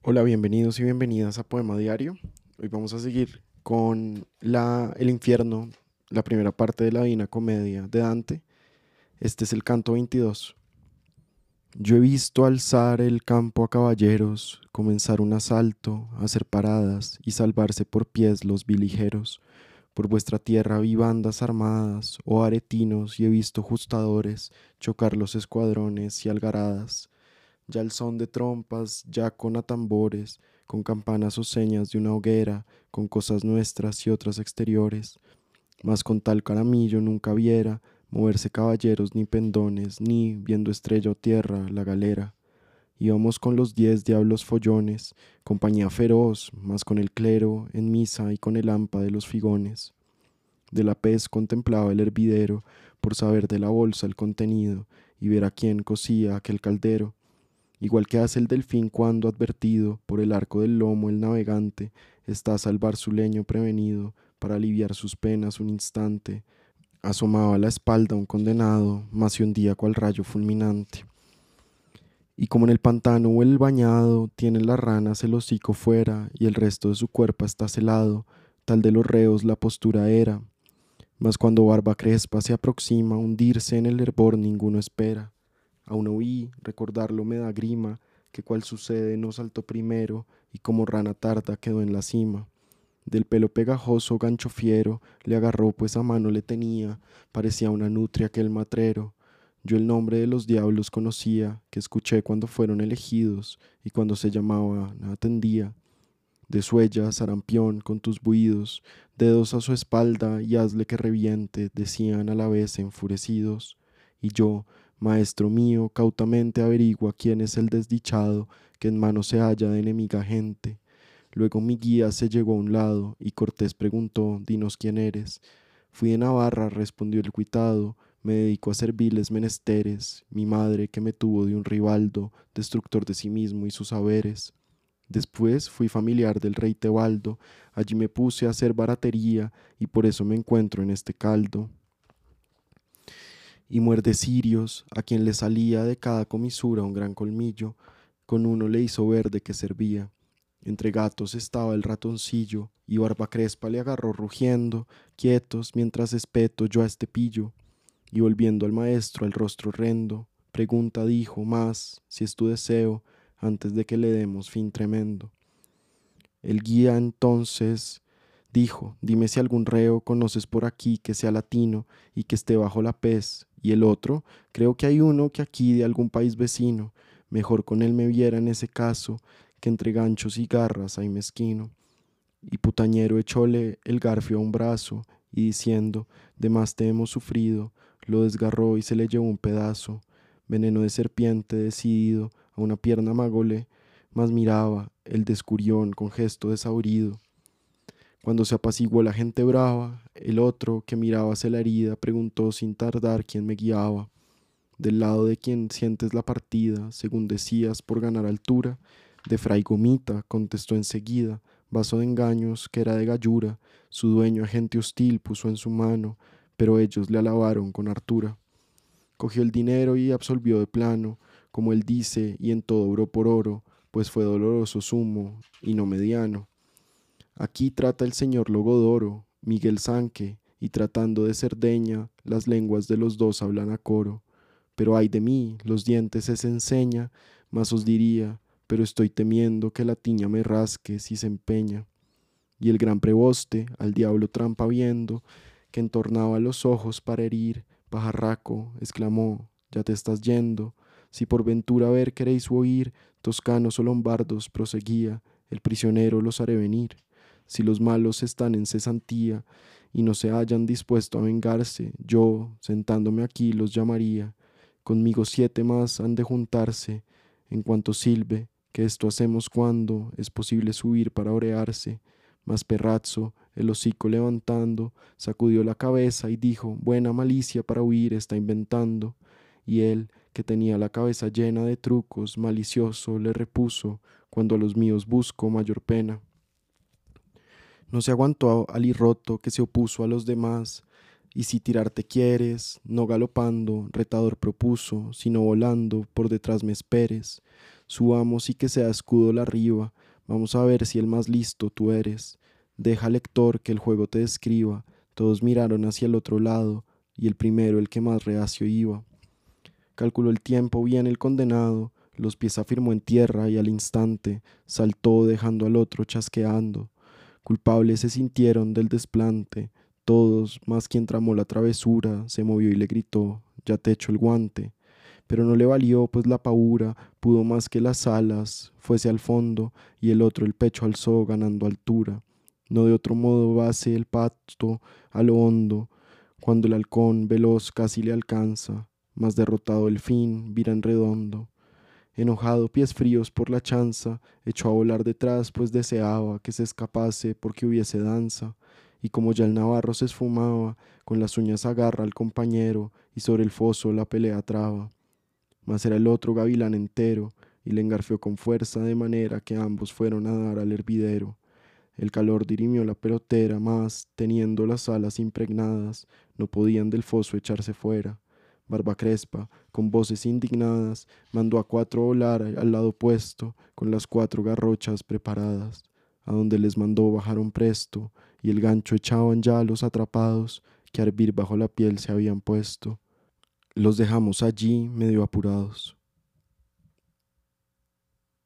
Hola, bienvenidos y bienvenidas a Poema Diario. Hoy vamos a seguir con la, El infierno, la primera parte de la Divina Comedia de Dante. Este es el canto 22. Yo he visto alzar el campo a caballeros, comenzar un asalto, hacer paradas y salvarse por pies los viligeros. Por vuestra tierra vi bandas armadas, o oh aretinos, y he visto justadores chocar los escuadrones y algaradas ya el son de trompas, ya con atambores, con campanas o señas de una hoguera, con cosas nuestras y otras exteriores. Mas con tal caramillo nunca viera moverse caballeros ni pendones, ni, viendo estrella o tierra, la galera. Íbamos con los diez diablos follones, compañía feroz, mas con el clero en misa y con el hampa de los figones. De la pez contemplaba el hervidero, por saber de la bolsa el contenido, y ver a quién cosía aquel caldero igual que hace el delfín cuando, advertido por el arco del lomo el navegante, está a salvar su leño prevenido para aliviar sus penas un instante, asomaba a la espalda un condenado, mas se hundía cual rayo fulminante. Y como en el pantano o el bañado tiene las ranas el hocico fuera y el resto de su cuerpo está celado, tal de los reos la postura era. Mas cuando Barba Crespa se aproxima, hundirse en el hervor ninguno espera. Aún oí, recordarlo me da grima, que cual sucede no saltó primero y como rana tarda quedó en la cima. Del pelo pegajoso gancho fiero le agarró pues a mano le tenía, parecía una nutria aquel matrero. Yo el nombre de los diablos conocía, que escuché cuando fueron elegidos y cuando se llamaba atendía. De suella, sarampión, con tus buidos, dedos a su espalda y hazle que reviente, decían a la vez enfurecidos. Y yo, Maestro mío, cautamente averigua quién es el desdichado que en mano se halla de enemiga gente. Luego mi guía se llegó a un lado y Cortés preguntó, dinos quién eres. Fui de Navarra, respondió el cuitado, me dedico a serviles menesteres, mi madre que me tuvo de un rivaldo, destructor de sí mismo y sus saberes. Después fui familiar del rey Tebaldo, allí me puse a hacer baratería y por eso me encuentro en este caldo y muerde sirios, a quien le salía de cada comisura un gran colmillo, con uno le hizo verde que servía. Entre gatos estaba el ratoncillo, y Barba Crespa le agarró rugiendo, quietos, mientras espeto yo a este pillo. Y volviendo al maestro el rostro horrendo, pregunta dijo más, si es tu deseo, antes de que le demos fin tremendo. El guía entonces dijo, dime si algún reo conoces por aquí que sea latino y que esté bajo la pez, y el otro, creo que hay uno que aquí de algún país vecino, mejor con él me viera en ese caso, que entre ganchos y garras hay mezquino. Y putañero echóle el garfio a un brazo, y diciendo, de más te hemos sufrido, lo desgarró y se le llevó un pedazo, veneno de serpiente decidido, a una pierna magole, mas miraba el descurión con gesto desabrido. Cuando se apaciguó la gente brava, el otro, que miraba hacia la herida, preguntó sin tardar quién me guiaba. Del lado de quien sientes la partida, según decías, por ganar altura, de Fray Gomita, contestó enseguida, vaso de engaños, que era de gallura, su dueño agente hostil puso en su mano, pero ellos le alabaron con hartura. Cogió el dinero y absolvió de plano, como él dice, y en todo oro por oro, pues fue doloroso sumo y no mediano. Aquí trata el señor Logodoro, Miguel Sanque, y tratando de Cerdeña, las lenguas de los dos hablan a coro. Pero ay de mí, los dientes se enseña, mas os diría, pero estoy temiendo que la tiña me rasque si se empeña. Y el gran preboste, al diablo trampa viendo, que entornaba los ojos para herir, pajarraco, exclamó, ya te estás yendo, si por ventura ver queréis oír, toscanos o lombardos, proseguía, el prisionero los haré venir si los malos están en cesantía y no se hayan dispuesto a vengarse, yo, sentándome aquí, los llamaría. Conmigo siete más han de juntarse, en cuanto silbe, que esto hacemos cuando es posible subir para orearse. Mas Perrazzo, el hocico levantando, sacudió la cabeza y dijo, buena malicia para huir está inventando. Y él, que tenía la cabeza llena de trucos, malicioso, le repuso, cuando a los míos busco mayor pena. No se aguantó al roto que se opuso a los demás, y si tirarte quieres, no galopando, retador propuso, sino volando, por detrás me esperes. subamos y que sea escudo la arriba, vamos a ver si el más listo tú eres. Deja lector que el juego te describa. Todos miraron hacia el otro lado, y el primero el que más reacio iba. Calculó el tiempo bien el condenado, los pies afirmó en tierra y al instante saltó dejando al otro chasqueando. Culpables se sintieron del desplante, todos, más quien tramó la travesura, se movió y le gritó, ya te echo el guante. Pero no le valió, pues la paura pudo más que las alas, fuese al fondo, y el otro el pecho alzó ganando altura. No de otro modo base el pacto a lo hondo, cuando el halcón veloz casi le alcanza, más derrotado el fin vira en redondo. Enojado, pies fríos por la chanza, echó a volar detrás, pues deseaba que se escapase porque hubiese danza, y como ya el navarro se esfumaba, con las uñas agarra al compañero, y sobre el foso la pelea traba. Mas era el otro gavilán entero, y le engarfió con fuerza de manera que ambos fueron a dar al hervidero. El calor dirimió la pelotera, mas, teniendo las alas impregnadas, no podían del foso echarse fuera. Barba Crespa, con voces indignadas, mandó a cuatro volar al lado opuesto, con las cuatro garrochas preparadas. A donde les mandó bajaron presto, y el gancho echaban ya los atrapados, que a hervir bajo la piel se habían puesto. Los dejamos allí medio apurados.